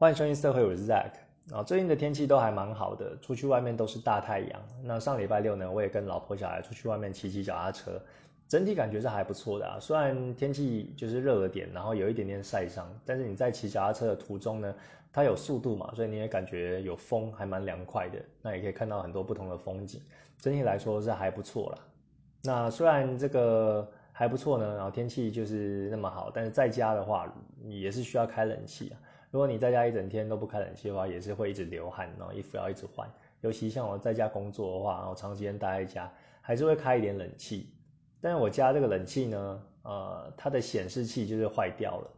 欢迎收听社会，我是 Zack。啊，最近的天气都还蛮好的，出去外面都是大太阳。那上礼拜六呢，我也跟老婆小孩出去外面骑骑脚踏车，整体感觉是还不错的啊。虽然天气就是热了点，然后有一点点晒伤，但是你在骑脚踏车的途中呢，它有速度嘛，所以你也感觉有风，还蛮凉快的。那也可以看到很多不同的风景，整体来说是还不错啦。那虽然这个还不错呢，然后天气就是那么好，但是在家的话也是需要开冷气啊。如果你在家一整天都不开冷气的话，也是会一直流汗，然后衣服要一直换。尤其像我在家工作的话，然后长时间待在家，还是会开一点冷气。但是我家这个冷气呢，呃，它的显示器就是坏掉了，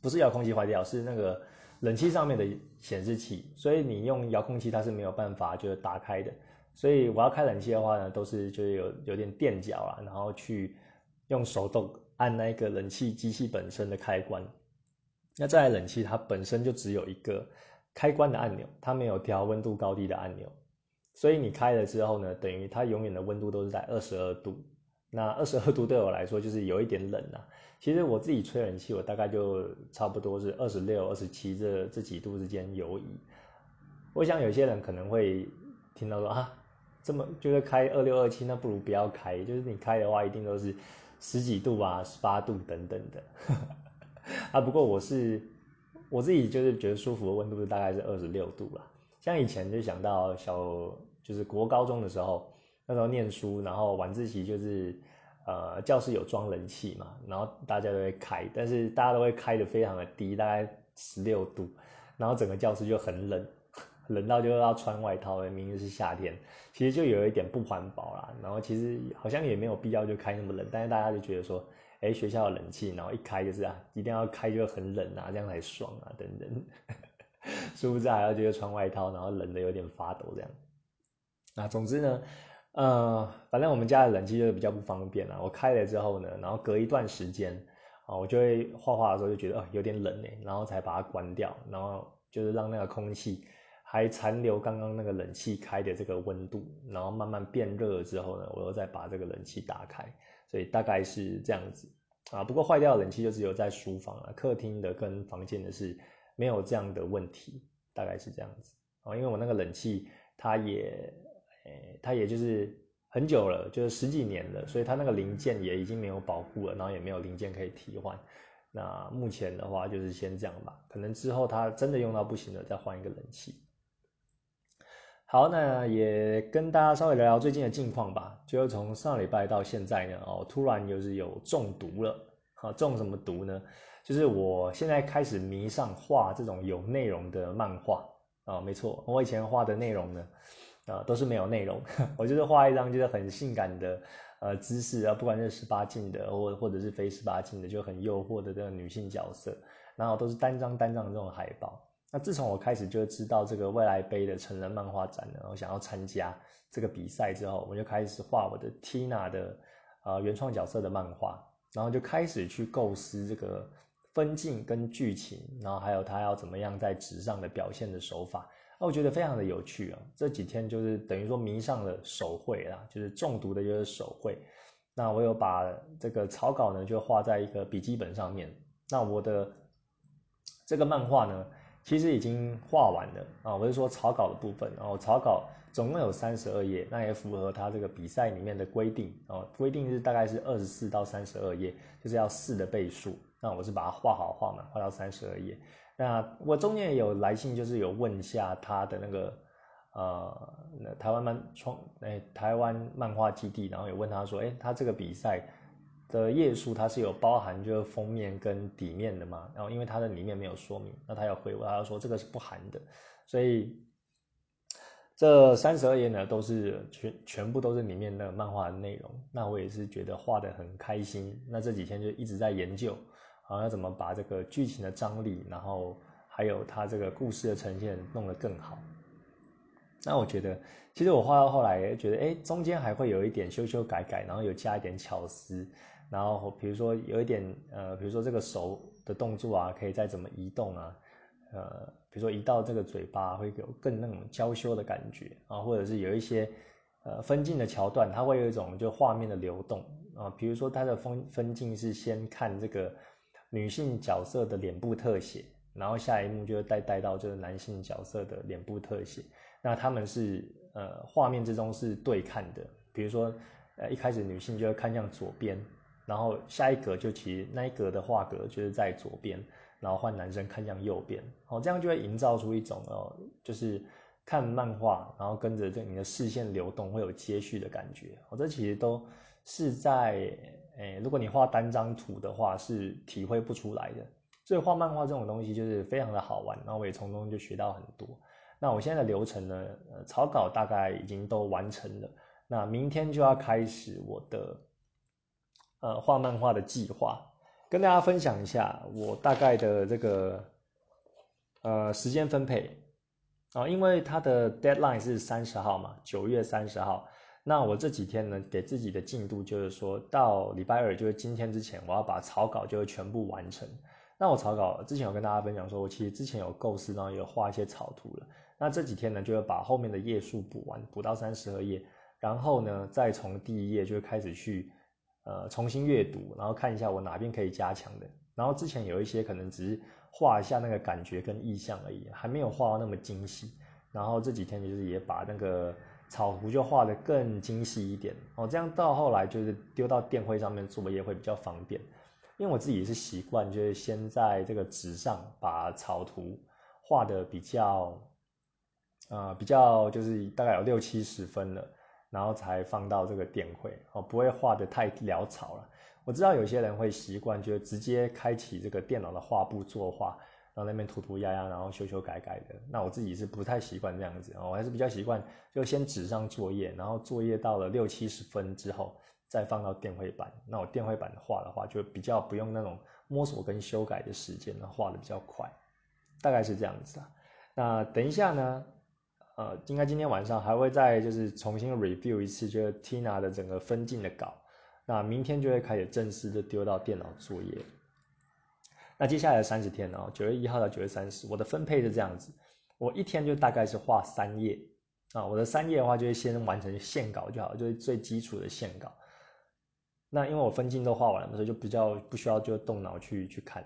不是遥控器坏掉，是那个冷气上面的显示器。所以你用遥控器它是没有办法就是打开的。所以我要开冷气的话呢，都是就是有有点垫脚啊，然后去用手动按那个冷气机器本身的开关。那这台冷气它本身就只有一个开关的按钮，它没有调温度高低的按钮，所以你开了之后呢，等于它永远的温度都是在二十二度。那二十二度对我来说就是有一点冷啊。其实我自己吹冷气，我大概就差不多是二十六、二十七这这几度之间游移。我想有些人可能会听到说啊，这么觉得开二六二七，那不如不要开。就是你开的话，一定都是十几度啊、十八度等等的。啊，不过我是我自己就是觉得舒服的温度是大概是二十六度啦。像以前就想到小就是国高中的时候，那时候念书，然后晚自习就是呃教室有装冷气嘛，然后大家都会开，但是大家都会开的非常的低，大概十六度，然后整个教室就很冷，冷到就要穿外套。明明是夏天，其实就有一点不环保啦。然后其实好像也没有必要就开那么冷，但是大家就觉得说。哎，学校的冷气，然后一开就是啊，一定要开就很冷啊，这样才爽啊，等等。殊不知还要接着穿外套，然后冷的有点发抖这样。那总之呢，呃，反正我们家的冷气就是比较不方便啊。我开了之后呢，然后隔一段时间啊，我就会画画的时候就觉得哦有点冷哎，然后才把它关掉，然后就是让那个空气还残留刚刚那个冷气开的这个温度，然后慢慢变热了之后呢，我又再把这个冷气打开。所以大概是这样子啊，不过坏掉的冷气就只有在书房了，客厅的跟房间的是没有这样的问题，大概是这样子啊。因为我那个冷气它也，诶，它也就是很久了，就是十几年了，所以它那个零件也已经没有保护了，然后也没有零件可以替换。那目前的话就是先这样吧，可能之后它真的用到不行了，再换一个冷气。好，那也跟大家稍微聊聊最近的近况吧。就是从上礼拜到现在呢，哦，突然就是有中毒了。好，中什么毒呢？就是我现在开始迷上画这种有内容的漫画啊。没错，我以前画的内容呢，啊，都是没有内容。我就是画一张就是很性感的呃姿势啊，不管是十八禁的或或者是非十八禁的，就很诱惑的这个女性角色，然后都是单张单张的这种海报。那自从我开始就知道这个未来杯的成人漫画展，然后想要参加这个比赛之后，我就开始画我的 Tina 的呃原创角色的漫画，然后就开始去构思这个分镜跟剧情，然后还有他要怎么样在纸上的表现的手法，那我觉得非常的有趣啊。这几天就是等于说迷上了手绘啦，就是中毒的就是手绘。那我有把这个草稿呢就画在一个笔记本上面，那我的这个漫画呢。其实已经画完了啊，我是说草稿的部分，然后草稿总共有三十二页，那也符合他这个比赛里面的规定啊，规定是大概是二十四到三十二页，就是要四的倍数。那我是把它画好画满，画到三十二页。那我中间有来信，就是有问一下他的那个呃，台湾漫创哎，台湾漫画基地，然后有问他说，哎，他这个比赛。的页数它是有包含就是封面跟底面的嘛，然后因为它的里面没有说明，那他要回我，他要说这个是不含的，所以这三十二页呢都是全全部都是里面的漫画的内容，那我也是觉得画的很开心，那这几天就一直在研究，啊要怎么把这个剧情的张力，然后还有它这个故事的呈现弄得更好，那我觉得其实我画到后来觉得，哎，中间还会有一点修修改改，然后有加一点巧思。然后比如说有一点呃，比如说这个手的动作啊，可以再怎么移动啊，呃，比如说移到这个嘴巴会有更那种娇羞的感觉啊，或者是有一些呃分镜的桥段，它会有一种就画面的流动啊，比如说它的分分镜是先看这个女性角色的脸部特写，然后下一幕就会带带到就是男性角色的脸部特写。那他们是呃画面之中是对看的，比如说呃一开始女性就会看向左边，然后下一格就其实那一格的画格就是在左边，然后换男生看向右边，哦这样就会营造出一种哦就是看漫画，然后跟着这你的视线流动会有接续的感觉。哦这其实都是在诶如果你画单张图的话是体会不出来的。所以画漫画这种东西就是非常的好玩，然后我也从中就学到很多。那我现在的流程呢，呃，草稿大概已经都完成了，那明天就要开始我的呃画漫画的计划，跟大家分享一下我大概的这个呃时间分配啊，因为它的 deadline 是三十号嘛，九月三十号。那我这几天呢，给自己的进度就是说到礼拜二，就是今天之前，我要把草稿就会全部完成。那我草稿之前有跟大家分享说，我其实之前有构思，然后有画一些草图了。那这几天呢，就会把后面的页数补完，补到三十二页，然后呢，再从第一页就会开始去呃重新阅读，然后看一下我哪边可以加强的。然后之前有一些可能只是画一下那个感觉跟意象而已，还没有画到那么精细。然后这几天就是也把那个草图就画得更精细一点哦，这样到后来就是丢到电绘上面作业会比较方便。因为我自己也是习惯，就是先在这个纸上把草图画的比较，呃，比较就是大概有六七十分了，然后才放到这个电绘哦，不会画的太潦草了。我知道有些人会习惯，就直接开启这个电脑的画布作画，然后那边涂涂鸦鸦，然后修修改改的。那我自己是不太习惯这样子，我还是比较习惯就先纸上作业，然后作业到了六七十分之后。再放到电绘板，那我电绘板画的话，就比较不用那种摸索跟修改的时间，画的比较快，大概是这样子啊。那等一下呢，呃，应该今天晚上还会再就是重新 review 一次，就是 Tina 的整个分镜的稿。那明天就会开始正式的丢到电脑作业。那接下来三十天呢，九月一号到九月三十，我的分配是这样子，我一天就大概是画三页啊。我的三页的话，就是先完成线稿就好，就是最基础的线稿。那因为我分镜都画完了，所以就比较不需要就动脑去去看。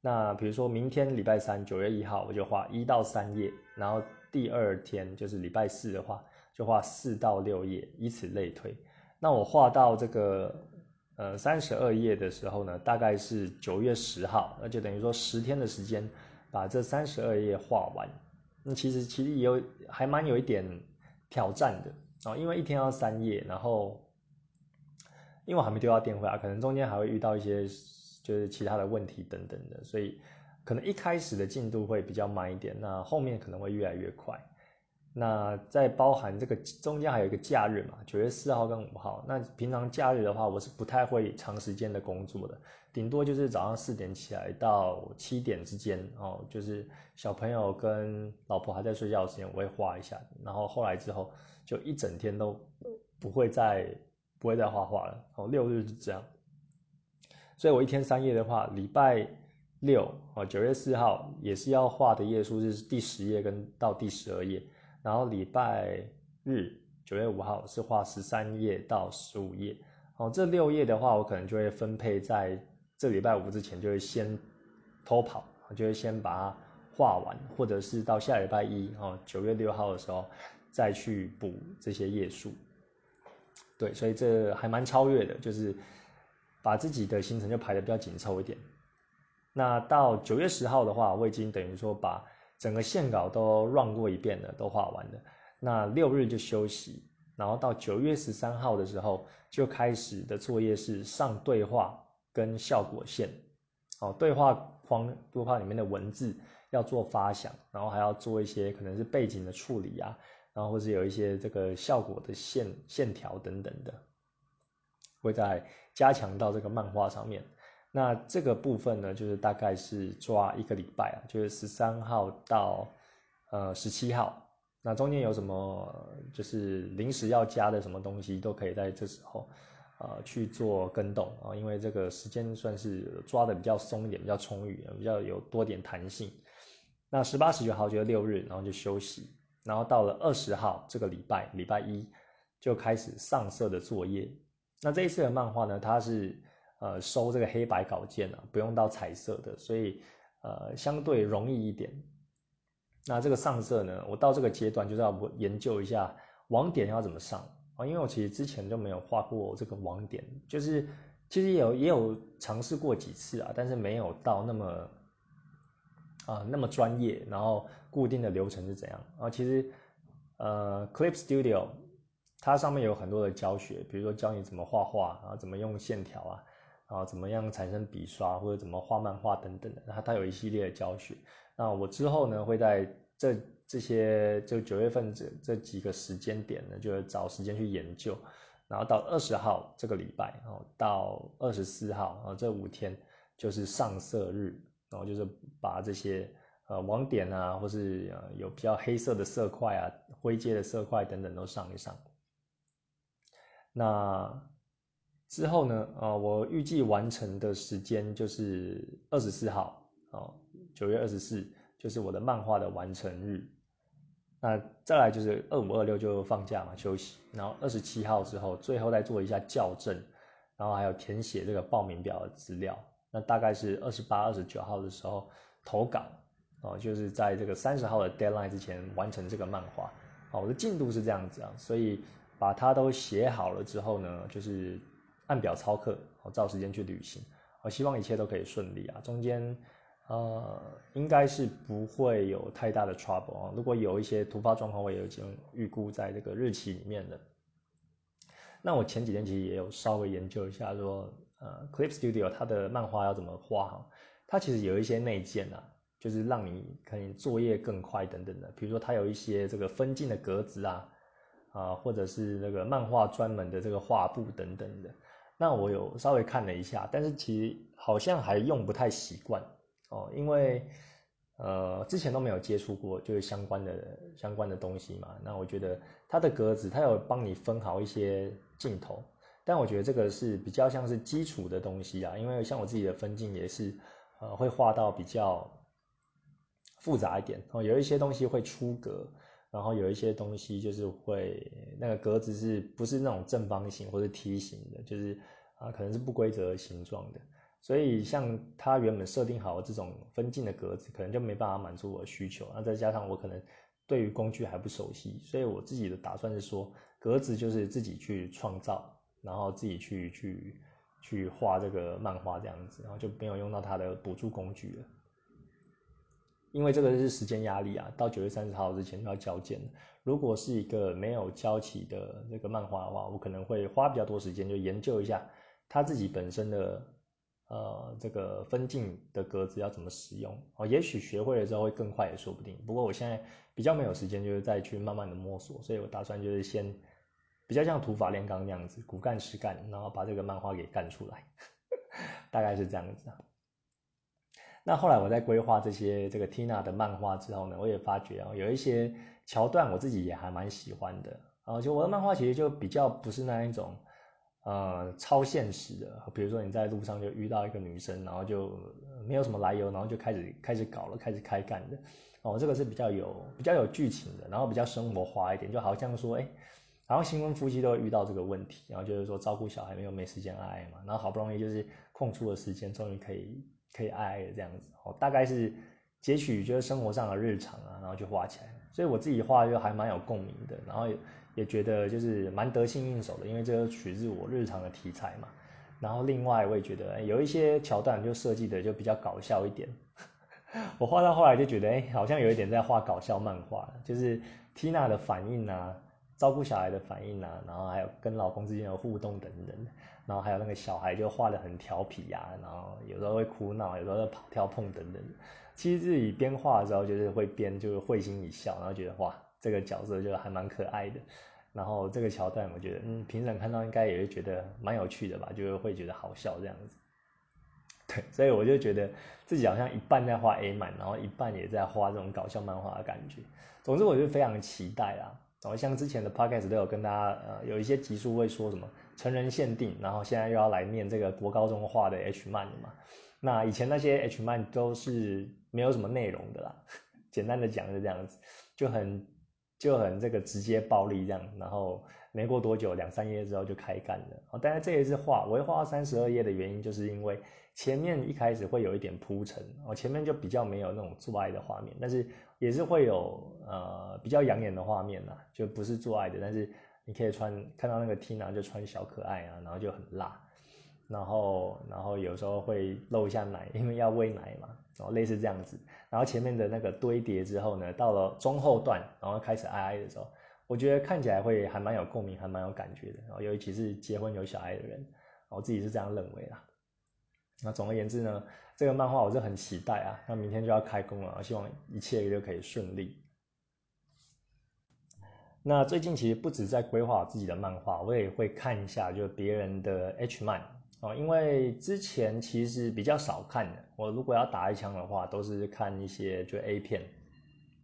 那比如说明天礼拜三九月一号，我就画一到三页，然后第二天就是礼拜四的话，就画四到六页，以此类推。那我画到这个呃三十二页的时候呢，大概是九月十号，那就等于说十天的时间把这三十二页画完。那其实其实也有还蛮有一点挑战的啊，因为一天要三页，然后。因为我还没丢到电话，可能中间还会遇到一些就是其他的问题等等的，所以可能一开始的进度会比较慢一点，那后面可能会越来越快。那在包含这个中间还有一个假日嘛，九月四号跟五号。那平常假日的话，我是不太会长时间的工作的，顶多就是早上四点起来到七点之间哦，就是小朋友跟老婆还在睡觉的时间，我会画一下，然后后来之后就一整天都不会再。不会再画画了哦，六日是这样，所以我一天三夜的话，礼拜六哦，九月四号也是要画的页数是第十页跟到第十二页，然后礼拜日九月五号是画十三页到十五页，哦，这六页的话，我可能就会分配在这礼拜五之前就会先偷跑，就会先把它画完，或者是到下礼拜一哦，九月六号的时候再去补这些页数。对，所以这还蛮超越的，就是把自己的行程就排的比较紧凑一点。那到九月十号的话，我已经等于说把整个线稿都 run 过一遍了，都画完了。那六日就休息，然后到九月十三号的时候就开始的作业是上对话跟效果线。哦，对话框对话里面的文字要做发想，然后还要做一些可能是背景的处理啊。然后或是有一些这个效果的线线条等等的，会在加强到这个漫画上面。那这个部分呢，就是大概是抓一个礼拜啊，就是十三号到呃十七号。那中间有什么就是临时要加的什么东西，都可以在这时候呃去做跟动啊，因为这个时间算是抓的比较松一点，比较充裕，比较有多点弹性。那十八、十九号就是六日，然后就休息。然后到了二十号这个礼拜，礼拜一就开始上色的作业。那这一次的漫画呢，它是呃收这个黑白稿件啊，不用到彩色的，所以呃相对容易一点。那这个上色呢，我到这个阶段就是要研究一下网点要怎么上啊，因为我其实之前就没有画过这个网点，就是其实也有也有尝试过几次啊，但是没有到那么啊那么专业，然后固定的流程是怎样啊？其实呃，Clip Studio 它上面有很多的教学，比如说教你怎么画画啊，怎么用线条啊。啊，怎么样产生笔刷或者怎么画漫画等等的，它它有一系列的教学。那我之后呢，会在这这些就九月份这这几个时间点呢，就找时间去研究。然后到二十号这个礼拜，然后到二十四号啊，这五天就是上色日，然后就是把这些呃网点啊，或是呃有比较黑色的色块啊、灰阶的色块等等都上一上。那。之后呢？啊，我预计完成的时间就是二十四号，哦，九月二十四就是我的漫画的完成日。那再来就是二五二六就放假嘛，休息。然后二十七号之后，最后再做一下校正，然后还有填写这个报名表的资料。那大概是二十八、二十九号的时候投稿，哦，就是在这个三十号的 deadline 之前完成这个漫画。好，我的进度是这样子啊，所以把它都写好了之后呢，就是。按表操课，我照时间去旅行，我希望一切都可以顺利啊。中间，呃，应该是不会有太大的 trouble 啊。如果有一些突发状况，我也已经预估在这个日期里面的。那我前几天其实也有稍微研究一下，说，呃，Clip Studio 它的漫画要怎么画哈？它其实有一些内建啊，就是让你可以作业更快等等的。比如说它有一些这个分镜的格子啊，啊，或者是那个漫画专门的这个画布等等的。那我有稍微看了一下，但是其实好像还用不太习惯哦，因为呃之前都没有接触过，就是相关的相关的东西嘛。那我觉得它的格子，它有帮你分好一些镜头，但我觉得这个是比较像是基础的东西啊，因为像我自己的分镜也是呃会画到比较复杂一点哦，有一些东西会出格。然后有一些东西就是会那个格子是不是那种正方形或者梯形的，就是啊可能是不规则形状的，所以像它原本设定好这种分镜的格子，可能就没办法满足我的需求。那再加上我可能对于工具还不熟悉，所以我自己的打算是说，格子就是自己去创造，然后自己去去去画这个漫画这样子，然后就没有用到它的补助工具了。因为这个是时间压力啊，到九月三十号之前要交件。如果是一个没有交期的这个漫画的话，我可能会花比较多时间，就研究一下它自己本身的呃这个分镜的格子要怎么使用哦。也许学会了之后会更快也说不定。不过我现在比较没有时间，就是再去慢慢的摸索，所以我打算就是先比较像土法炼钢那样子，苦干实干，然后把这个漫画给干出来，大概是这样子。那后来我在规划这些这个 Tina 的漫画之后呢，我也发觉哦，有一些桥段我自己也还蛮喜欢的啊。就我的漫画其实就比较不是那一种呃超现实的，比如说你在路上就遇到一个女生，然后就没有什么来由，然后就开始开始搞了，开始开干的哦。这个是比较有比较有剧情的，然后比较生活化一点，就好像说哎，然后新婚夫妻都会遇到这个问题，然后就是说照顾小孩没有没时间爱嘛，然后好不容易就是空出了时间，终于可以。可以爱爱的这样子哦，大概是截取就是生活上的日常啊，然后就画起来。所以我自己画就还蛮有共鸣的，然后也也觉得就是蛮得心应手的，因为这个取自我日常的题材嘛。然后另外我也觉得有一些桥段就设计的就比较搞笑一点。我画到后来就觉得哎，好像有一点在画搞笑漫画，就是 Tina 的反应啊，照顾小孩的反应啊，然后还有跟老公之间的互动等等。然后还有那个小孩就画的很调皮呀，然后有时候会哭闹，有时候跑跳碰等等。其实自己边画的时候，就是会边就是会心一笑，然后觉得哇，这个角色就还蛮可爱的。然后这个桥段，我觉得嗯，评审看到应该也会觉得蛮有趣的吧，就是会觉得好笑这样子。对，所以我就觉得自己好像一半在画 A 漫，然后一半也在画这种搞笑漫画的感觉。总之，我就非常期待啦。然后像之前的 podcast 都有跟大家呃有一些集数会说什么。成人限定，然后现在又要来念这个国高中画的 H 漫嘛？那以前那些 H 漫都是没有什么内容的啦，简单的讲是这样子，就很就很这个直接暴力这样，然后没过多久两三页之后就开干了。哦，但是这一次画我会画到三十二页的原因，就是因为前面一开始会有一点铺陈，哦，前面就比较没有那种做爱的画面，但是也是会有呃比较养眼的画面啦，就不是做爱的，但是你可以穿看到那个 Tina 就穿小可爱啊，然后就很辣，然后然后有时候会露一下奶，因为要喂奶嘛，然后类似这样子，然后前面的那个堆叠之后呢，到了中后段，然后开始爱爱的时候。我觉得看起来会还蛮有共鸣，还蛮有感觉的。然后尤其是结婚有小孩的人，我自己是这样认为啦。那总而言之呢，这个漫画我是很期待啊。那明天就要开工了，希望一切都可以顺利。那最近其实不止在规划自己的漫画，我也会看一下就别人的 H 漫哦，因为之前其实比较少看的。我如果要打一枪的话，都是看一些就 A 片。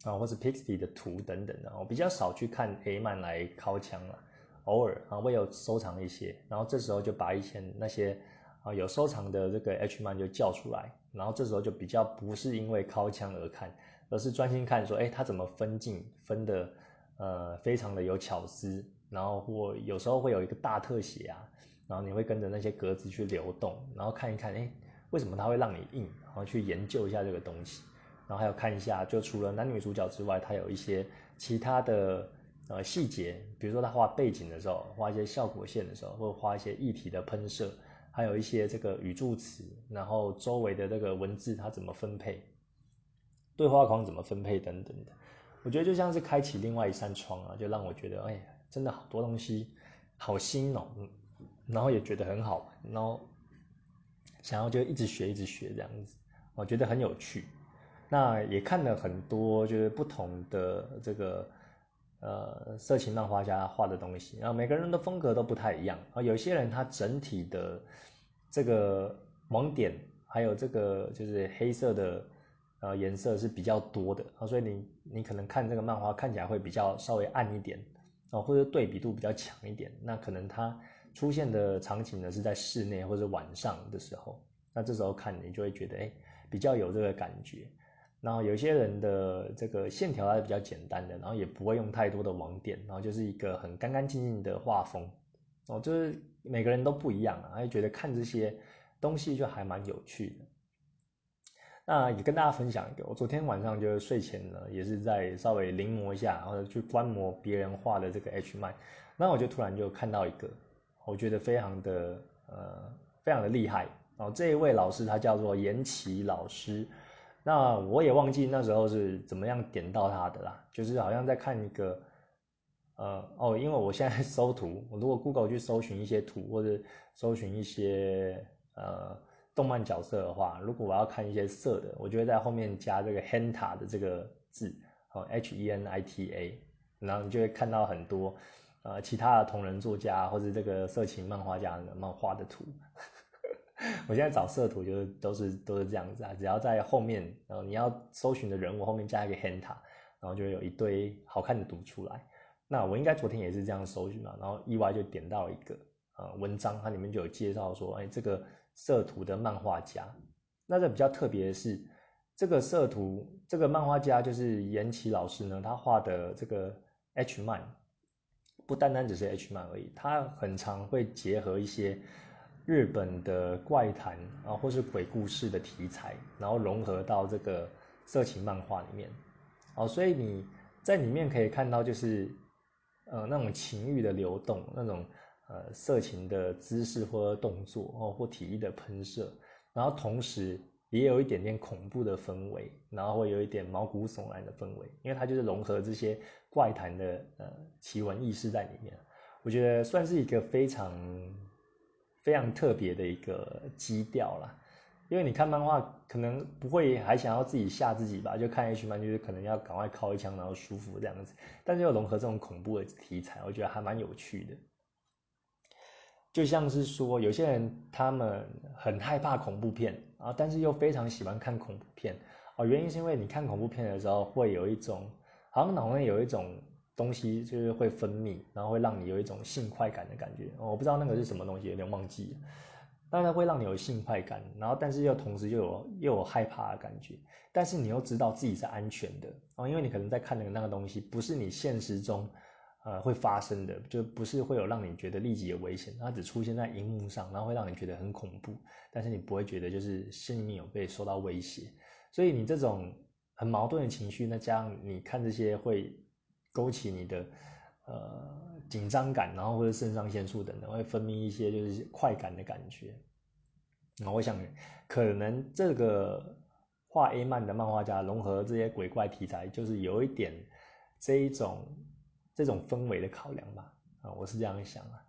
啊，或是 Pixie 的图等等的，我比较少去看 A 漫来敲枪了，偶尔啊，我有收藏一些，然后这时候就把以前那些啊有收藏的这个 H 漫就叫出来，然后这时候就比较不是因为敲枪而看，而是专心看说，哎，他怎么分镜分的，呃，非常的有巧思，然后或有时候会有一个大特写啊，然后你会跟着那些格子去流动，然后看一看，哎，为什么它会让你硬，然后去研究一下这个东西。然后还有看一下，就除了男女主角之外，他有一些其他的呃细节，比如说他画背景的时候，画一些效果线的时候，或画一些液体的喷射，还有一些这个语助词，然后周围的这个文字它怎么分配，对话框怎么分配等等的，我觉得就像是开启另外一扇窗啊，就让我觉得哎，真的好多东西好新哦，然后也觉得很好玩，然后想要就一直学一直学这样子，我觉得很有趣。那也看了很多，就是不同的这个呃色情漫画家画的东西，然后每个人的风格都不太一样啊。有些人他整体的这个盲点，还有这个就是黑色的呃颜色是比较多的啊，所以你你可能看这个漫画看起来会比较稍微暗一点啊，或者对比度比较强一点。那可能它出现的场景呢是在室内或者晚上的时候，那这时候看你就会觉得哎比较有这个感觉。然后有些人的这个线条还是比较简单的，然后也不会用太多的网点，然后就是一个很干干净净的画风，哦，就是每个人都不一样啊，就觉得看这些东西就还蛮有趣的。那也跟大家分享一个，我昨天晚上就是睡前呢，也是在稍微临摹一下，然后去观摩别人画的这个 H 漫，那我就突然就看到一个，我觉得非常的呃非常的厉害哦，这一位老师他叫做严琦老师。那我也忘记那时候是怎么样点到他的啦，就是好像在看一个，呃哦，因为我现在 搜图，我如果 Google 去搜寻一些图或者搜寻一些呃动漫角色的话，如果我要看一些色的，我就会在后面加这个 Henta 的这个字，哦 H E N I T A，然后你就会看到很多呃其他的同人作家或者这个色情漫画家的漫画的图。我现在找色图就是都是都是这样子啊，只要在后面，然后你要搜寻的人物后面加一个 henta，然后就有一堆好看的图出来。那我应该昨天也是这样搜寻嘛，然后意外就点到一个呃文章，它里面就有介绍说，哎，这个色图的漫画家。那这比较特别的是，这个色图这个漫画家就是岩崎老师呢，他画的这个 H 漫，不单单只是 H 漫而已，他很常会结合一些。日本的怪谈啊，或是鬼故事的题材，然后融合到这个色情漫画里面，哦，所以你在里面可以看到，就是呃那种情欲的流动，那种呃色情的姿势或动作哦，或体力的喷射，然后同时也有一点点恐怖的氛围，然后会有一点毛骨悚然的氛围，因为它就是融合这些怪谈的呃奇闻异事在里面，我觉得算是一个非常。非常特别的一个基调啦，因为你看漫画可能不会还想要自己吓自己吧，就看 H 漫就是可能要赶快靠一枪然后舒服这样子，但是又融合这种恐怖的题材，我觉得还蛮有趣的。就像是说有些人他们很害怕恐怖片啊，但是又非常喜欢看恐怖片啊，原因是因为你看恐怖片的时候会有一种好像脑内有一种。东西就是会分泌，然后会让你有一种性快感的感觉。我不知道那个是什么东西，有点忘记了。但它会让你有性快感，然后但是又同时又有又有害怕的感觉。但是你又知道自己是安全的哦，因为你可能在看的那个东西不是你现实中呃会发生的，就不是会有让你觉得立即有危险，它只出现在荧幕上，然后会让你觉得很恐怖，但是你不会觉得就是心里面有被受到威胁。所以你这种很矛盾的情绪，那加上你看这些会勾起你的呃紧张感，然后或者肾上腺素等等会分泌一些就是快感的感觉。那我想可能这个。画 A 漫的漫画家融合这些鬼怪题材，就是有一点这一种这种氛围的考量吧。啊，我是这样想啊。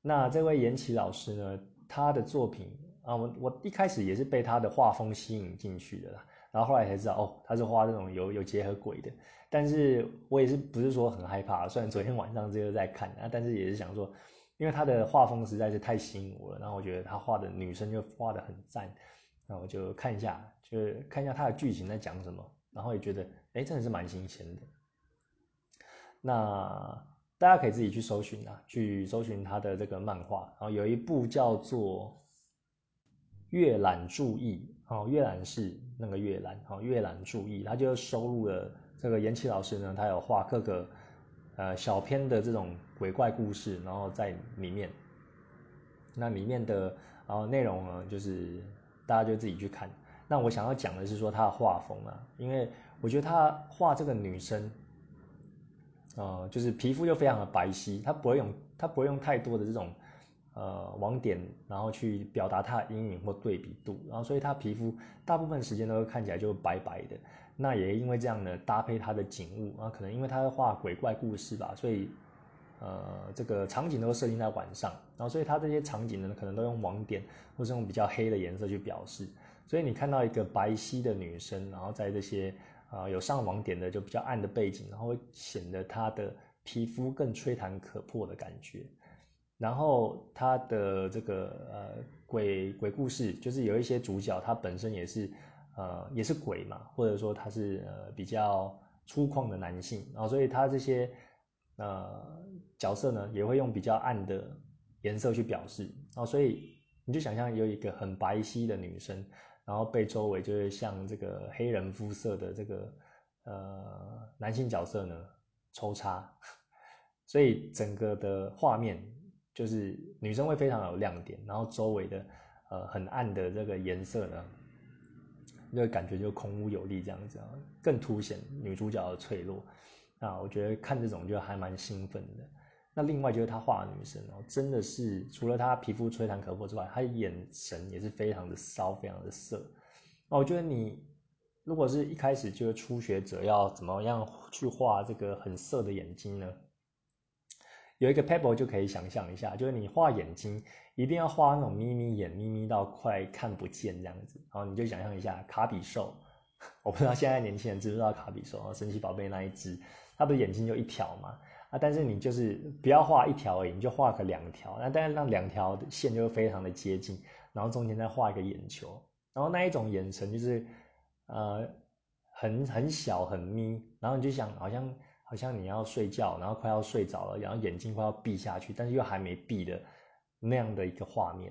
那这位岩崎老师呢，他的作品啊，我我一开始也是被他的画风吸引进去的啦。然后后来才知道，哦，他是画这种有有结合鬼的。但是我也是不是说很害怕，虽然昨天晚上这个在看啊，但是也是想说，因为他的画风实在是太吸引我了。然后我觉得他画的女生就画的很赞。那我就看一下，就是看一下他的剧情在讲什么，然后也觉得，哎，真的是蛮新鲜的。那大家可以自己去搜寻啊，去搜寻他的这个漫画，然后有一部叫做《阅览注意》，哦，阅览是那个阅览，哦，阅览注意，他就收录了这个延崎老师呢，他有画各个呃小篇的这种鬼怪故事，然后在里面，那里面的然后内容呢，就是。大家就自己去看。那我想要讲的是说他的画风啊，因为我觉得他画这个女生，呃，就是皮肤就非常的白皙，他不会用他不会用太多的这种呃网点，然后去表达他的阴影或对比度，然后所以他皮肤大部分时间都看起来就白白的。那也因为这样呢，搭配他的景物啊，可能因为他画鬼怪故事吧，所以。呃，这个场景都设定在晚上，然后所以它这些场景呢，可能都用网点或是用比较黑的颜色去表示。所以你看到一个白皙的女生，然后在这些啊有上网点的就比较暗的背景，然后会显得她的皮肤更吹弹可破的感觉。然后她的这个呃鬼鬼故事，就是有一些主角他本身也是呃也是鬼嘛，或者说他是呃比较粗犷的男性，然后所以他这些。呃，角色呢也会用比较暗的颜色去表示，然后所以你就想象有一个很白皙的女生，然后被周围就会像这个黑人肤色的这个呃男性角色呢抽插，所以整个的画面就是女生会非常有亮点，然后周围的呃很暗的这个颜色呢，那个感觉就空无有力这样子啊，更凸显女主角的脆弱。啊，我觉得看这种就还蛮兴奋的。那另外就是他画的女生哦，真的是除了她皮肤吹弹可破之外，她眼神也是非常的骚，非常的色。那我觉得你如果是一开始就是初学者，要怎么样去画这个很色的眼睛呢？有一个 pebble 就可以想象一下，就是你画眼睛一定要画那种眯眯眼，眯眯到快看不见这样子。然后你就想象一下卡比兽，我不知道现在年轻人知不知道卡比兽，神奇宝贝那一只。他的眼睛就一条嘛，啊，但是你就是不要画一条而已，你就画个两条，那但是让两条线就非常的接近，然后中间再画一个眼球，然后那一种眼神就是，呃，很很小很眯，然后你就想好像好像你要睡觉，然后快要睡着了，然后眼睛快要闭下去，但是又还没闭的那样的一个画面，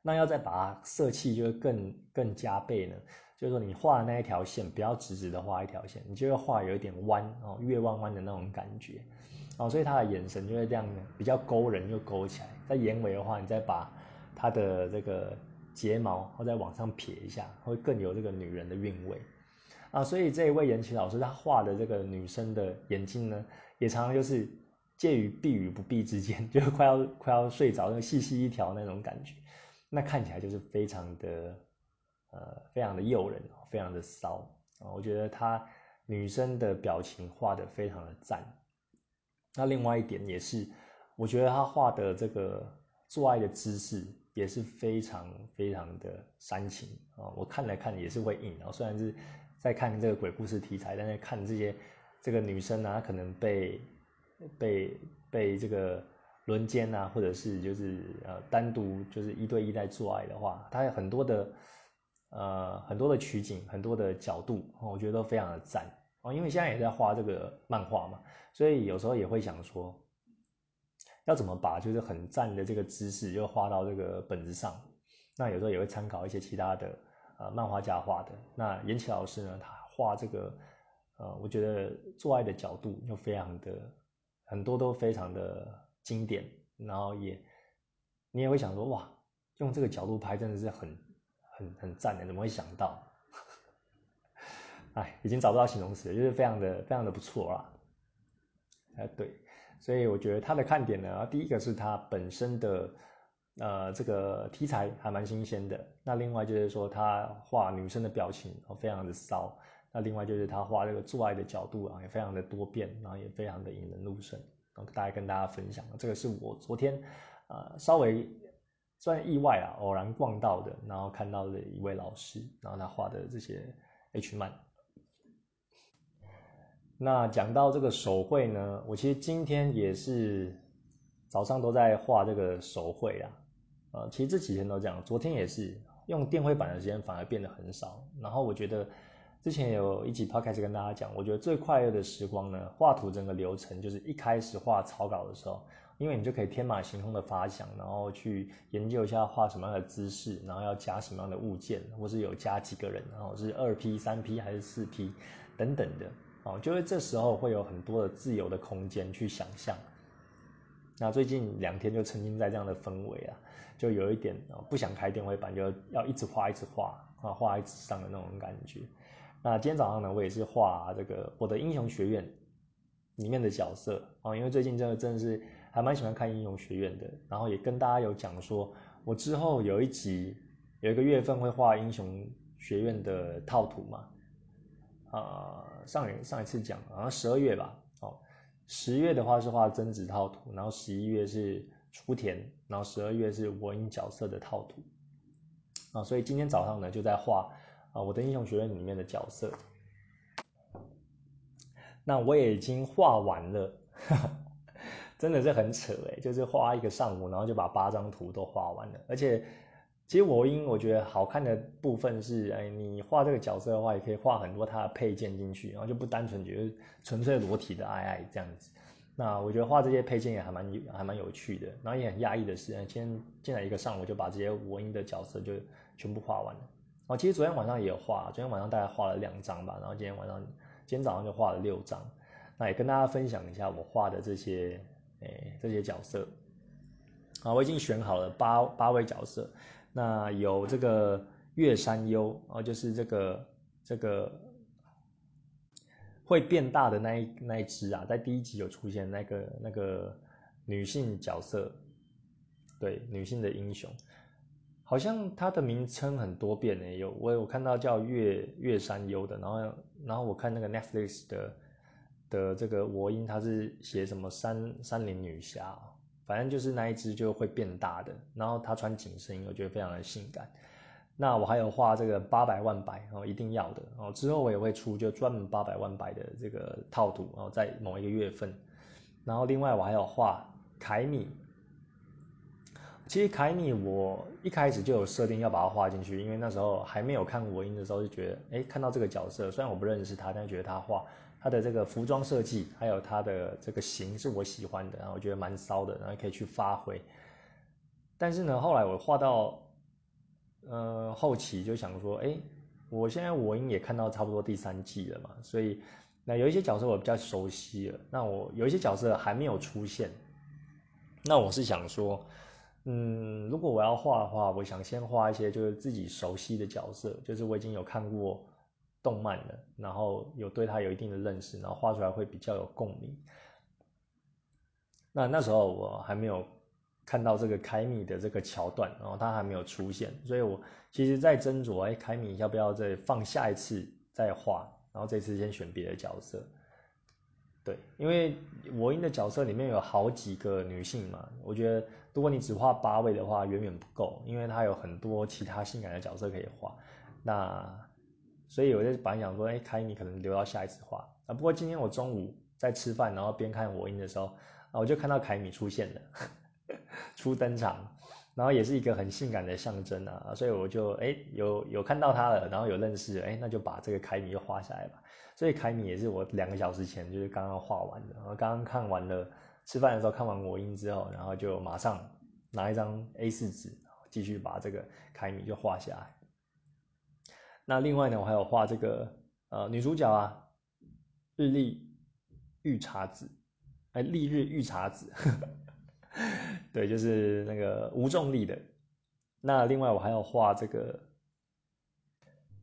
那要再把它色气就会更更加倍呢。就是说，你画的那一条线不要直直的画一条线，你就要画有一点弯哦，月弯弯的那种感觉，哦，所以他的眼神就会这样比较勾人又勾起来。在眼尾的话，你再把他的这个睫毛或再往上撇一下，会更有这个女人的韵味啊。所以这一位言情老师他画的这个女生的眼睛呢，也常常就是介于闭与不闭之间，就快要快要睡着，那细细一条那种感觉，那看起来就是非常的。呃，非常的诱人，非常的骚啊！我觉得她女生的表情画的非常的赞。那另外一点也是，我觉得她画的这个做爱的姿势也是非常非常的煽情啊！我看来看也是会硬啊。虽然是在看这个鬼故事题材，但是看这些这个女生啊，可能被被被这个轮奸啊，或者是就是呃单独就是一对一在做爱的话，她有很多的。呃，很多的取景，很多的角度，我觉得都非常的赞哦。因为现在也在画这个漫画嘛，所以有时候也会想说，要怎么把就是很赞的这个姿势就画到这个本子上。那有时候也会参考一些其他的呃漫画家画的。那岩崎老师呢，他画这个呃，我觉得做爱的角度又非常的很多都非常的经典，然后也你也会想说哇，用这个角度拍真的是很很很赞的，怎么会想到？哎，已经找不到形容词，就是非常的非常的不错啦。哎，对，所以我觉得它的看点呢，第一个是它本身的呃这个题材还蛮新鲜的，那另外就是说他画女生的表情非常的骚，那另外就是他画这个做爱的角度啊也非常的多变，然后也非常的引人入胜，然后大概跟大家分享，这个是我昨天呃稍微算意外啊偶然逛到的，然后看到的一位老师，然后他画的这些 H 漫。那讲到这个手绘呢，我其实今天也是早上都在画这个手绘啊，呃，其实这几天都这样，昨天也是用电绘板的时间反而变得很少。然后我觉得之前有一集 podcast 跟大家讲，我觉得最快乐的时光呢，画图整个流程就是一开始画草稿的时候，因为你就可以天马行空的发想，然后去研究一下画什么样的姿势，然后要加什么样的物件，或是有加几个人，然后是二 P、三 P 还是四 P 等等的。哦，就是这时候会有很多的自由的空间去想象。那最近两天就沉浸在这样的氛围啊，就有一点不想开电绘板，就要一直画一直画啊，画在纸上的那种感觉。那今天早上呢，我也是画这个我的英雄学院里面的角色啊，因为最近真的真的是还蛮喜欢看英雄学院的，然后也跟大家有讲说，我之后有一集有一个月份会画英雄学院的套图嘛。呃，上上一次讲好像十二月吧，哦，十月的话是画贞子套图，然后十一月是雏田，然后十二月是我英角色的套图，啊，所以今天早上呢就在画啊我的英雄学院里面的角色，那我也已经画完了，真的是很扯哎，就是画一个上午，然后就把八张图都画完了，而且。其实我因我觉得好看的部分是，哎，你画这个角色的话，也可以画很多它的配件进去，然后就不单纯觉得纯粹裸体的爱爱这样子。那我觉得画这些配件也还蛮还蛮有趣的，然后也很压抑的是，今天进来一个上午就把这些我音的角色就全部画完了。哦，其实昨天晚上也有画，昨天晚上大概画了两张吧，然后今天晚上今天早上就画了六张。那也跟大家分享一下我画的这些，哎，这些角色。啊，我已经选好了八八位角色。那有这个月山优哦，就是这个这个会变大的那一那一只啊，在第一集有出现那个那个女性角色，对女性的英雄，好像它的名称很多变呢，有我有看到叫月月山优的，然后然后我看那个 Netflix 的的这个我音，它是写什么山山林女侠。反正就是那一只就会变大的，然后她穿紧身衣，我觉得非常的性感。那我还有画这个八百万百哦，一定要的哦。之后我也会出就专门八百万百的这个套图哦，在某一个月份。然后另外我还有画凯米。其实凯米我一开始就有设定要把它画进去，因为那时候还没有看我音的时候就觉得，哎，看到这个角色，虽然我不认识他，但是觉得他画。它的这个服装设计，还有它的这个型是我喜欢的，然后我觉得蛮骚的，然后可以去发挥。但是呢，后来我画到，呃，后期就想说，哎，我现在我应也看到差不多第三季了嘛，所以那有一些角色我比较熟悉了，那我有一些角色还没有出现，那我是想说，嗯，如果我要画的话，我想先画一些就是自己熟悉的角色，就是我已经有看过。动漫的，然后有对他有一定的认识，然后画出来会比较有共鸣。那那时候我还没有看到这个凯米的这个桥段，然后他还没有出现，所以我其实在斟酌，哎，凯米要不要再放下一次再画，然后这次先选别的角色。对，因为我音的角色里面有好几个女性嘛，我觉得如果你只画八位的话，远远不够，因为它有很多其他性感的角色可以画。那所以我就本来想说，哎，凯米可能留到下一次画啊。不过今天我中午在吃饭，然后边看我音的时候，啊，我就看到凯米出现了，初登场，然后也是一个很性感的象征啊。所以我就哎有有看到他了，然后有认识，哎，那就把这个凯米就画下来吧。所以凯米也是我两个小时前就是刚刚画完的，然后刚刚看完了，吃饭的时候看完我音之后，然后就马上拿一张 A4 纸，继续把这个凯米就画下来。那另外呢，我还有画这个呃女主角啊，日历御茶子哎，丽日御茶子，对，就是那个无重力的。那另外我还要画这个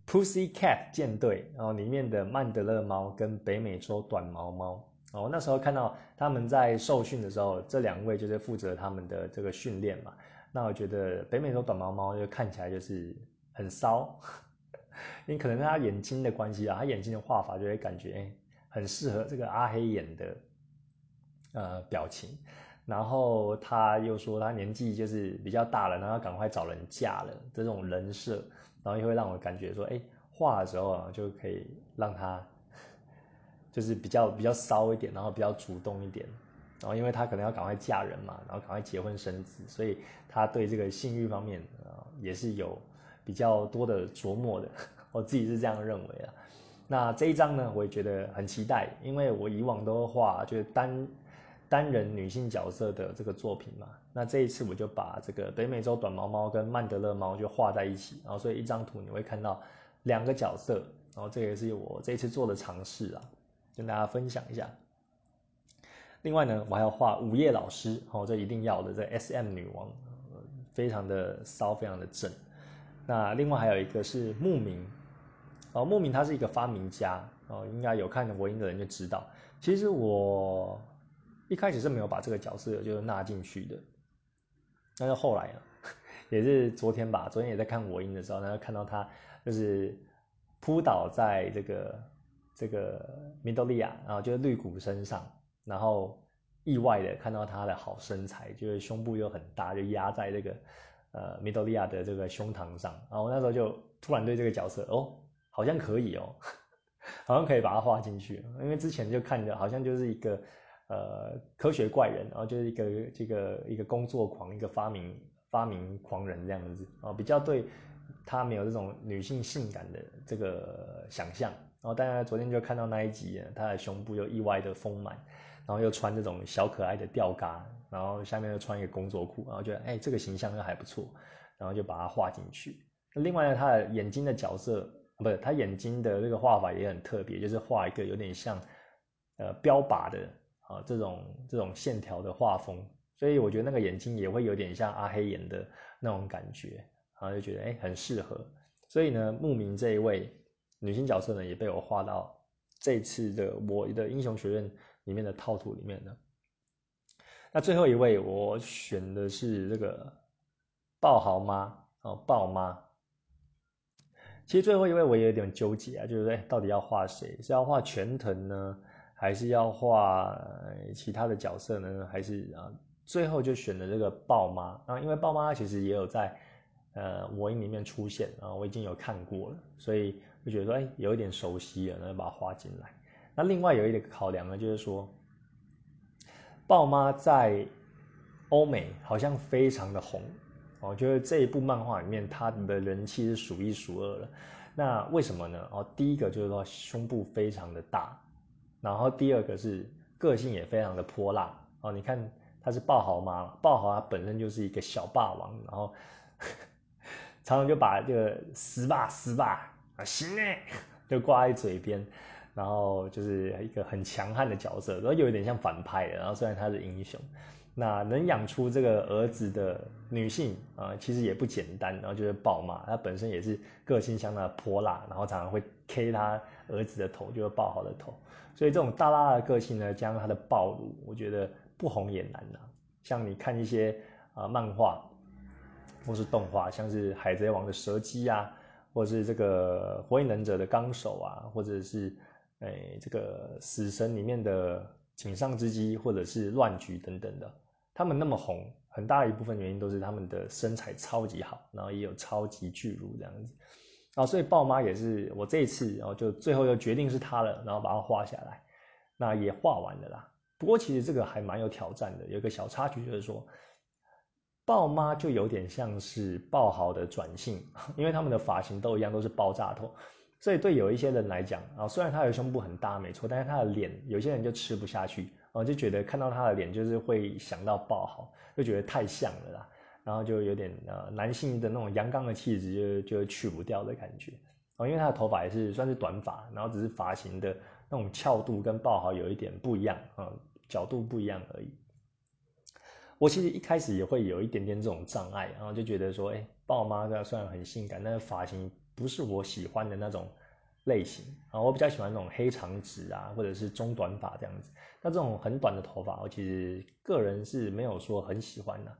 Pussy Cat 舰队，然后里面的曼德勒猫跟北美洲短毛猫。哦，那时候看到他们在受训的时候，这两位就是负责他们的这个训练嘛。那我觉得北美洲短毛猫就看起来就是很骚，因为可能他眼睛的关系啊，他眼睛的画法就会感觉哎，很适合这个阿黑眼的呃表情。然后他又说他年纪就是比较大了，然后赶快找人嫁了这种人设，然后又会让我感觉说，哎，画的时候啊就可以让他。就是比较比较骚一点，然后比较主动一点，然后因为他可能要赶快嫁人嘛，然后赶快结婚生子，所以他对这个性欲方面啊也是有比较多的琢磨的。我自己是这样认为啊。那这一张呢，我也觉得很期待，因为我以往都画就是单单人女性角色的这个作品嘛。那这一次我就把这个北美洲短毛猫跟曼德勒猫就画在一起，然后所以一张图你会看到两个角色，然后这也是我这次做的尝试啊。跟大家分享一下。另外呢，我还要画午夜老师，哦，这一定要的，这 S M 女王，非常的骚，非常的正。那另外还有一个是牧民，哦，牧民他是一个发明家，哦，应该有看我音的人就知道。其实我一开始是没有把这个角色就纳进去的，但是后来啊，也是昨天吧，昨天也在看我音的时候，然后看到他就是扑倒在这个。这个米多利亚，然后就是绿谷身上，然后意外的看到他的好身材，就是胸部又很大，就压在这个呃米多利亚的这个胸膛上，然后我那时候就突然对这个角色哦，好像可以哦，好像可以把它画进去，因为之前就看着好像就是一个呃科学怪人，然后就是一个这个一个工作狂，一个发明发明狂人这样子。啊，比较对他没有这种女性性感的这个想象。然后大家昨天就看到那一集，他的胸部又意外的丰满，然后又穿这种小可爱的吊嘎，然后下面又穿一个工作裤，然后觉得哎，这个形象又还不错，然后就把它画进去。另外呢，他的眼睛的角色，不是他眼睛的这个画法也很特别，就是画一个有点像呃标靶的啊这种这种线条的画风，所以我觉得那个眼睛也会有点像阿黑眼的那种感觉，然后就觉得哎很适合。所以呢，牧民这一位。女性角色呢也被我画到这次的我的英雄学院里面的套图里面呢。那最后一位我选的是这个爆豪妈哦，爆妈。其实最后一位我也有点纠结啊，就是哎，到底要画谁？是要画全藤呢，还是要画其他的角色呢？还是啊，最后就选了这个爆妈啊，因为爆妈其实也有在呃我音里面出现啊，我已经有看过了，所以。就觉得说，哎，有一点熟悉了，那就把它画进来。那另外有一点考量呢，就是说，豹妈在欧美好像非常的红，哦，就是这一部漫画里面，它的人气是数一数二了。那为什么呢？哦，第一个就是说胸部非常的大，然后第二个是个性也非常的泼辣。哦，你看她是豹豪妈，豹豪她本身就是一个小霸王，然后 常常就把这个死吧死吧。啊，行哎，就挂在嘴边，然后就是一个很强悍的角色，然后有一点像反派。然后虽然他是英雄，那能养出这个儿子的女性啊，其实也不简单。然后就是暴骂，她本身也是个性相当的泼辣，然后常常会 K 他儿子的头，就是爆好的头。所以这种大辣的个性呢，加上他的暴露，我觉得不红也难呐。像你看一些啊漫画或是动画，像是海贼王的蛇姬啊。或是这个火影忍者的纲手啊，或者是诶这个死神里面的井上之姬，或者是乱菊等等的，他们那么红，很大一部分原因都是他们的身材超级好，然后也有超级巨乳这样子啊，所以豹妈也是我这一次，然后就最后又决定是她了，然后把它画下来，那也画完了啦。不过其实这个还蛮有挑战的，有一个小插曲就是说。豹妈就有点像是豹豪的转性，因为他们的发型都一样，都是爆炸头，所以对有一些人来讲啊，虽然他的胸部很大，没错，但是他的脸，有些人就吃不下去，啊，就觉得看到他的脸就是会想到豹豪，就觉得太像了啦，然后就有点呃男性的那种阳刚的气质就就去不掉的感觉，啊，因为他的头发也是算是短发，然后只是发型的那种翘度跟豹豪有一点不一样啊，角度不一样而已。我其实一开始也会有一点点这种障碍，然后就觉得说，哎，豹妈这虽然很性感，但是发型不是我喜欢的那种类型啊。我比较喜欢那种黑长直啊，或者是中短发这样子。那这种很短的头发，我其实个人是没有说很喜欢的，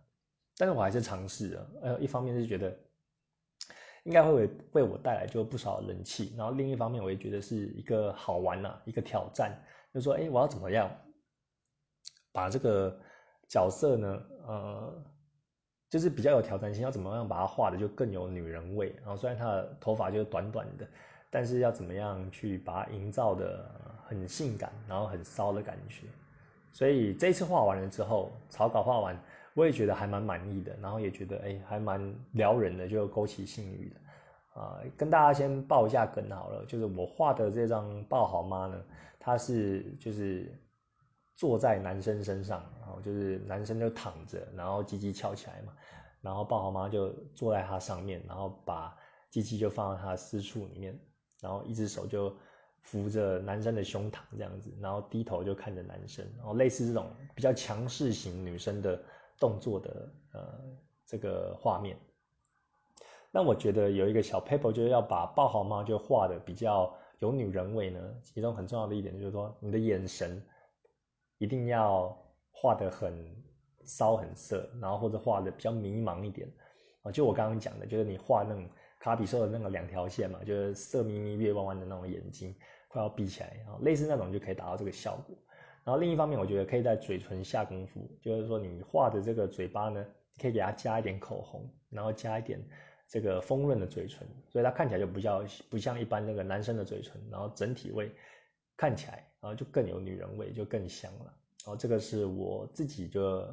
但是我还是尝试了。呃，一方面是觉得应该会为我带来就不少人气，然后另一方面我也觉得是一个好玩呐，一个挑战，就说，哎，我要怎么样把这个。角色呢，呃，就是比较有挑战性，要怎么样把它画的就更有女人味。然后虽然她的头发就是短短的，但是要怎么样去把它营造的很性感，然后很骚的感觉。所以这次画完了之后，草稿画完，我也觉得还蛮满意的，然后也觉得哎，还蛮撩人的，就勾起性欲的。啊，跟大家先报一下梗好了，就是我画的这张抱好妈呢，它是就是。坐在男生身上，然后就是男生就躺着，然后鸡鸡翘起来嘛，然后抱好妈就坐在他上面，然后把鸡鸡就放到他私处里面，然后一只手就扶着男生的胸膛这样子，然后低头就看着男生，然后类似这种比较强势型女生的动作的呃这个画面。那我觉得有一个小 paper 就是要把抱好妈就画的比较有女人味呢，其中很重要的一点就是说你的眼神。一定要画的很骚很色，然后或者画的比较迷茫一点啊，就我刚刚讲的，就是你画那种卡比兽的那个两条线嘛，就是色眯眯、月弯弯的那种眼睛，快要闭起来啊，类似那种就可以达到这个效果。然后另一方面，我觉得可以在嘴唇下功夫，就是说你画的这个嘴巴呢，可以给它加一点口红，然后加一点这个丰润的嘴唇，所以它看起来就比较不像一般那个男生的嘴唇，然后整体会看起来。然后就更有女人味，就更香了。然后这个是我自己就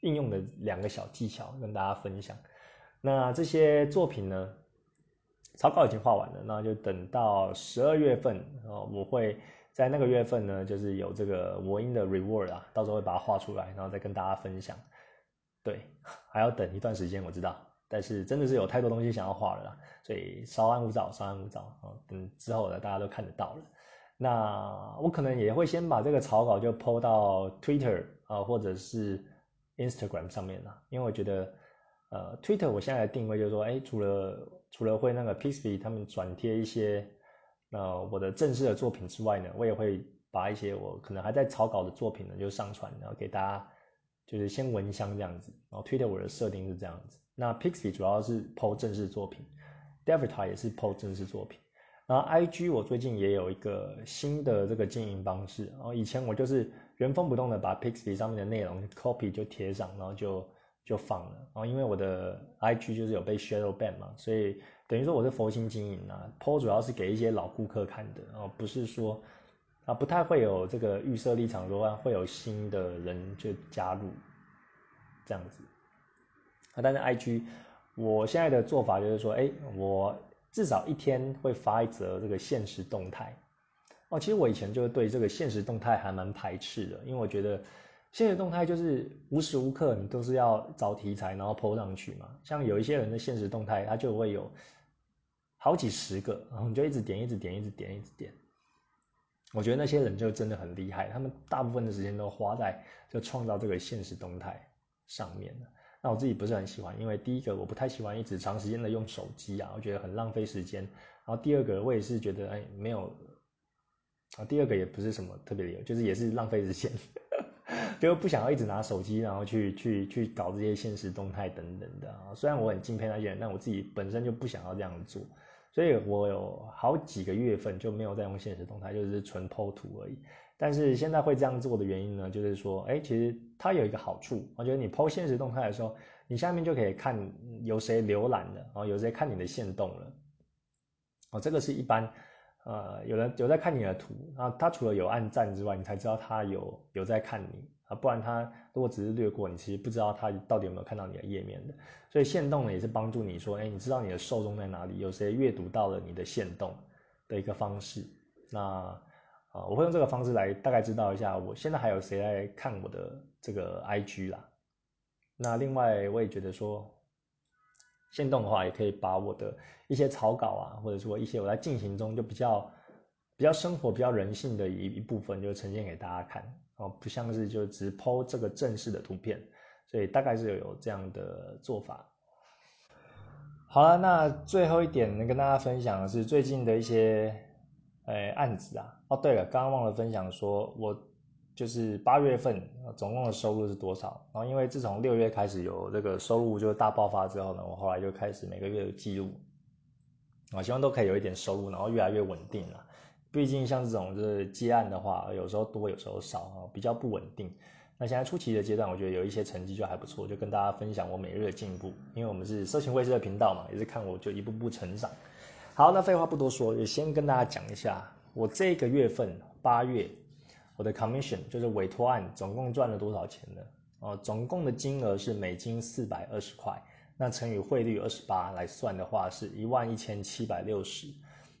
应用的两个小技巧，跟大家分享。那这些作品呢，草稿已经画完了，那就等到十二月份啊，我会在那个月份呢，就是有这个魔音的 reward 啊，到时候会把它画出来，然后再跟大家分享。对，还要等一段时间，我知道，但是真的是有太多东西想要画了啦，所以稍安勿躁，稍安勿躁啊，等之后呢，大家都看得到了。那我可能也会先把这个草稿就 PO 到 Twitter 啊，或者是 Instagram 上面了，因为我觉得，呃，Twitter 我现在的定位就是说，哎，除了除了会那个 Pixby 他们转贴一些，呃，我的正式的作品之外呢，我也会把一些我可能还在草稿的作品呢就上传，然后给大家就是先闻香这样子。然后 Twitter 我的设定是这样子，那 Pixby 主要是 PO 正式作品 d e v i t a 也是 PO 正式作品。然后 I G 我最近也有一个新的这个经营方式，然后以前我就是原封不动的把 Pixby 上面的内容 copy 就贴上，然后就就放了。然后因为我的 I G 就是有被 shadow ban 嘛，所以等于说我是佛心经营啊，po 主要是给一些老顾客看的，然后不是说啊不太会有这个预设立场说会有新的人就加入这样子。啊，但是 I G 我现在的做法就是说，哎我。至少一天会发一则这个现实动态哦。其实我以前就对这个现实动态还蛮排斥的，因为我觉得现实动态就是无时无刻你都是要找题材然后 PO 上去嘛。像有一些人的现实动态，他就会有好几十个，然后你就一直点，一直点，一直点，一直点。我觉得那些人就真的很厉害，他们大部分的时间都花在就创造这个现实动态上面了。那我自己不是很喜欢，因为第一个我不太喜欢一直长时间的用手机啊，我觉得很浪费时间。然后第二个我也是觉得哎没有，啊第二个也不是什么特别理由，就是也是浪费时间，就不想要一直拿手机然后去去去搞这些现实动态等等的啊。虽然我很敬佩那些人，但我自己本身就不想要这样做，所以我有好几个月份就没有再用现实动态，就是纯 PO 图而已。但是现在会这样做的原因呢，就是说，哎，其实它有一个好处，我觉得你抛现实动态的时候，你下面就可以看有谁浏览的，然后有谁看你的线动了，哦，这个是一般，呃，有人有在看你的图，那，他除了有按赞之外，你才知道他有有在看你啊，不然他如果只是略过，你其实不知道他到底有没有看到你的页面的。所以线动呢，也是帮助你说，哎，你知道你的受众在哪里，有谁阅读到了你的线动的一个方式，那。啊，我会用这个方式来大概知道一下，我现在还有谁来看我的这个 IG 啦。那另外，我也觉得说，线动的话，也可以把我的一些草稿啊，或者说一些我在进行中就比较比较生活、比较人性的一一部分，就呈现给大家看。哦，不像是就只抛这个正式的图片，所以大概是有这样的做法。好了，那最后一点能跟大家分享的是最近的一些诶案子啊。哦，对了，刚刚忘了分享说，我就是八月份总共的收入是多少？然后因为自从六月开始有这个收入就大爆发之后呢，我后来就开始每个月有记录，啊，希望都可以有一点收入，然后越来越稳定了。毕竟像这种就是接案的话，有时候多，有时候少啊，比较不稳定。那现在初期的阶段，我觉得有一些成绩就还不错，就跟大家分享我每日的进步。因为我们是色情卫视的频道嘛，也是看我就一步步成长。好，那废话不多说，也先跟大家讲一下，我这个月份八月，我的 commission 就是委托案总共赚了多少钱呢？哦，总共的金额是美金四百二十块，那乘以汇率二十八来算的话，是一万一千七百六十。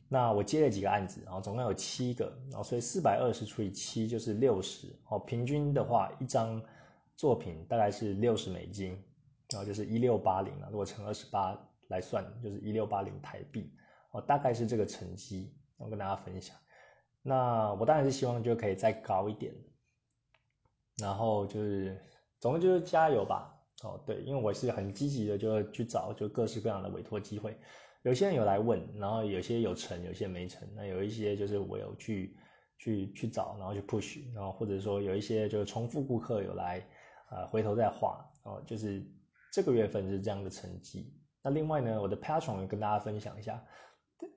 那我接了几个案子，然后总共有七个，然后所以四百二十除以七就是六十，哦，平均的话一张作品大概是六十美金，然后就是一六八零啊，如果乘二十八来算，就是一六八零台币，哦，大概是这个成绩，我跟大家分享。那我当然是希望就可以再高一点，然后就是总之就是加油吧，哦，对，因为我是很积极的，就去找就各式各样的委托机会。有些人有来问，然后有些有成，有些没成。那有一些就是我有去去去找，然后去 push，然后或者说有一些就是重复顾客有来，呃，回头再画，哦，就是这个月份是这样的成绩。那另外呢，我的 patron 跟大家分享一下，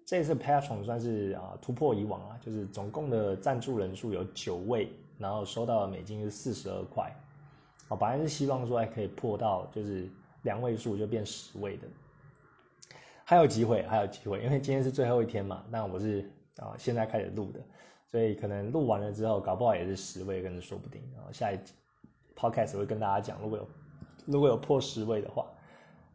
这次 patron 算是啊突破以往啊，就是总共的赞助人数有九位，然后收到的美金是四十二块，哦，本来是希望说还可以破到就是两位数就变十位的。还有机会，还有机会，因为今天是最后一天嘛。那我是啊，现在开始录的，所以可能录完了之后，搞不好也是十位，跟着说不定。然后下一 podcast 会跟大家讲，如果有如果有破十位的话，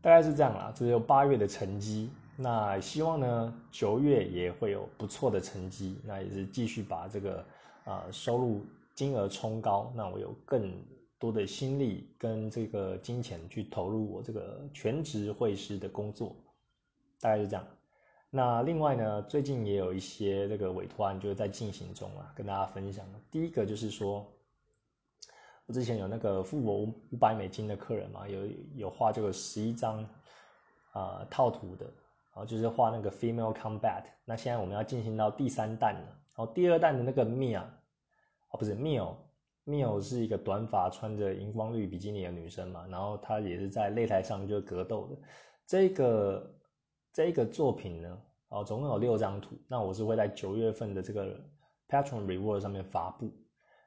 大概是这样啦。这是八月的成绩，那希望呢九月也会有不错的成绩，那也是继续把这个啊收入金额冲高，那我有更多的心力跟这个金钱去投入我这个全职会师的工作。大概是这样，那另外呢，最近也有一些这个委托案就是在进行中啊，跟大家分享。第一个就是说，我之前有那个付我五五百美金的客人嘛，有有画这个十一张啊套图的，然后就是画那个 female combat。那现在我们要进行到第三弹了，然后第二弹的那个 Mia，哦不是 Mio，Mio 是一个短发穿着荧光绿比基尼的女生嘛，然后她也是在擂台上就格斗的，这个。这个作品呢，哦，总共有六张图。那我是会在九月份的这个 Patron Reward 上面发布。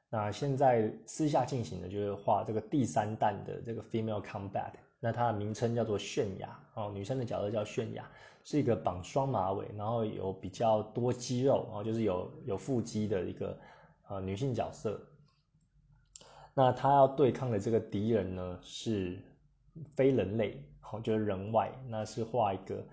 那现在私下进行的就是画这个第三弹的这个 Female Combat。那它的名称叫做泫雅哦，女生的角色叫泫雅，是一个绑双马尾，然后有比较多肌肉，然后就是有有腹肌的一个呃女性角色。那她要对抗的这个敌人呢是非人类，哦，就是人外，那是画一个。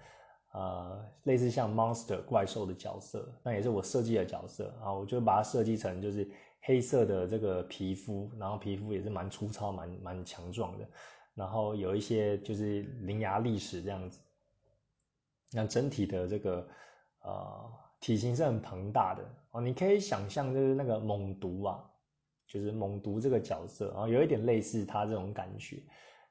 呃，类似像 monster 怪兽的角色，那也是我设计的角色啊，我就把它设计成就是黑色的这个皮肤，然后皮肤也是蛮粗糙、蛮蛮强壮的，然后有一些就是伶牙俐齿这样子，那整体的这个呃体型是很庞大的哦，你可以想象就是那个猛毒啊，就是猛毒这个角色，然后有一点类似他这种感觉，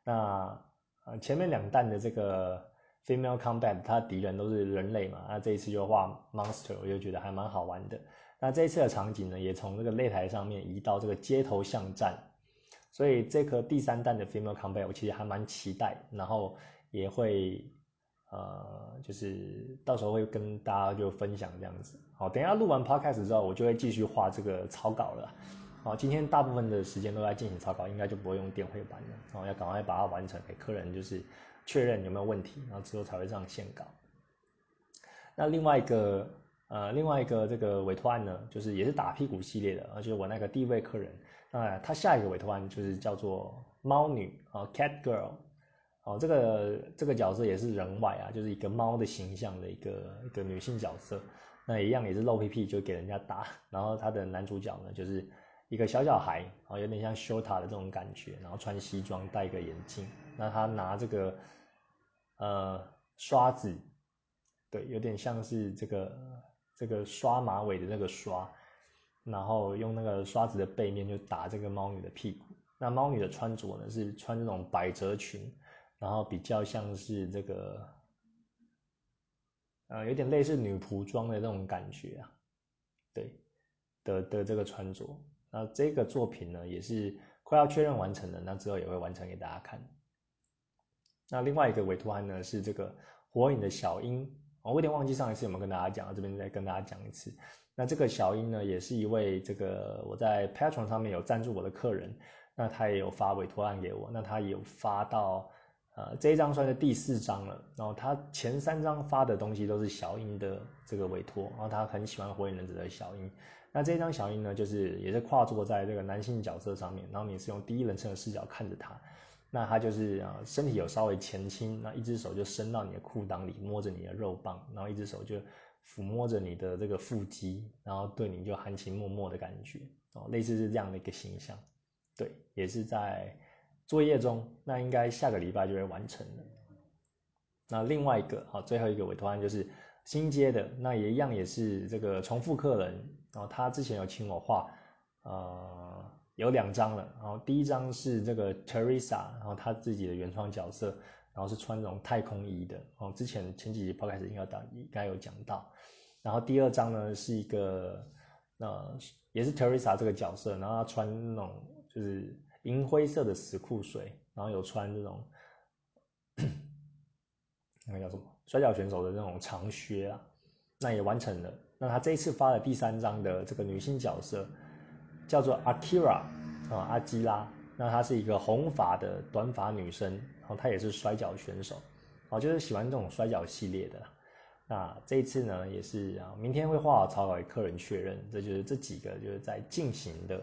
那呃前面两弹的这个。Female Combat，它敌人都是人类嘛，那这一次就画 Monster，我就觉得还蛮好玩的。那这一次的场景呢，也从这个擂台上面移到这个街头巷战，所以这颗第三弹的 Female Combat，我其实还蛮期待，然后也会呃，就是到时候会跟大家就分享这样子。好，等下录完 Podcast 之后，我就会继续画这个草稿了。好，今天大部分的时间都在进行草稿，应该就不会用电绘板了。哦，要赶快把它完成给客人，就是。确认有没有问题，然后之后才会上线稿。那另外一个呃，另外一个这个委托案呢，就是也是打屁股系列的，而且我那个第一位客人，那他下一个委托案就是叫做猫女啊，Cat Girl，哦，这个这个角色也是人外啊，就是一个猫的形象的一个一个女性角色，那一样也是露屁屁就给人家打，然后他的男主角呢就是一个小小孩，啊，有点像修塔的这种感觉，然后穿西装戴个眼镜。那他拿这个呃刷子，对，有点像是这个这个刷马尾的那个刷，然后用那个刷子的背面就打这个猫女的屁股。那猫女的穿着呢是穿这种百褶裙，然后比较像是这个，呃，有点类似女仆装的那种感觉啊，对的的这个穿着。那这个作品呢也是快要确认完成了，那之后也会完成给大家看。那另外一个委托案呢是这个火影的小樱，我有点忘记上一次有没有跟大家讲，这边再跟大家讲一次。那这个小樱呢也是一位这个我在 Patreon 上面有赞助我的客人。那他也有发委托案给我，那他有发到，呃，这一张算是第四张了。然后他前三张发的东西都是小樱的这个委托，然后他很喜欢火影忍者的小樱。那这一张小樱呢，就是也是跨坐在这个男性角色上面，然后你是用第一人称的视角看着他，那他就是啊身体有稍微前倾，那一只手就伸到你的裤裆里摸着你的肉棒，然后一只手就抚摸着你的这个腹肌，然后对你就含情脉脉的感觉哦，类似是这样的一个形象。对，也是在作业中，那应该下个礼拜就会完成了。那另外一个，好，最后一个委托案就是新接的，那也一样也是这个重复客人，然后他之前有请我画，呃，有两张了，然后第一张是这个 Teresa，然后他自己的原创角色，然后是穿这种太空衣的，哦，之前前几集抛开始应该讲应该有讲到，然后第二张呢是一个，呃，也是 Teresa 这个角色，然后他穿那种。就是银灰色的死裤水，然后有穿这种那个叫什么摔跤选手的那种长靴啊，那也完成了。那他这一次发的第三张的这个女性角色叫做 Akira 啊，阿基拉。那她是一个红发的短发女生，然后她也是摔跤选手，哦，就是喜欢这种摔跤系列的。那这一次呢，也是啊，明天会画好草稿给客人确认。这就是这几个就是在进行的。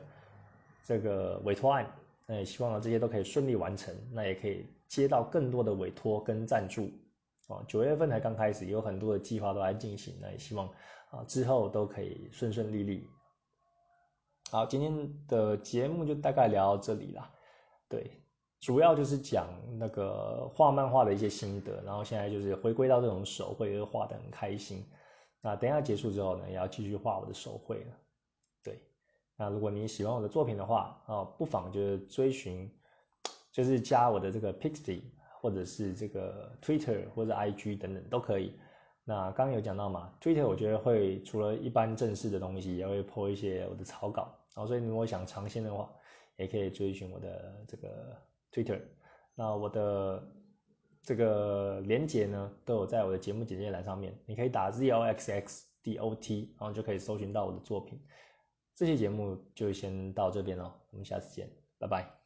这个委托案，那也希望这些都可以顺利完成，那也可以接到更多的委托跟赞助哦。九月份才刚开始，有很多的计划都在进行，那也希望啊之后都可以顺顺利利。好，今天的节目就大概聊到这里啦。对，主要就是讲那个画漫画的一些心得，然后现在就是回归到这种手绘，画的很开心。那等下结束之后呢，也要继续画我的手绘了。对那如果你喜欢我的作品的话，啊，不妨就是追寻，就是加我的这个 Pixie，或者是这个 Twitter 或者 IG 等等都可以。那刚刚有讲到嘛，Twitter 我觉得会除了一般正式的东西，也会 po 一些我的草稿。然后所以如果想尝鲜的话，也可以追寻我的这个 Twitter。那我的这个连接呢，都有在我的节目简介栏上面，你可以打 ZLXXDOT，然后就可以搜寻到我的作品。这期节目就先到这边了，我们下次见，拜拜。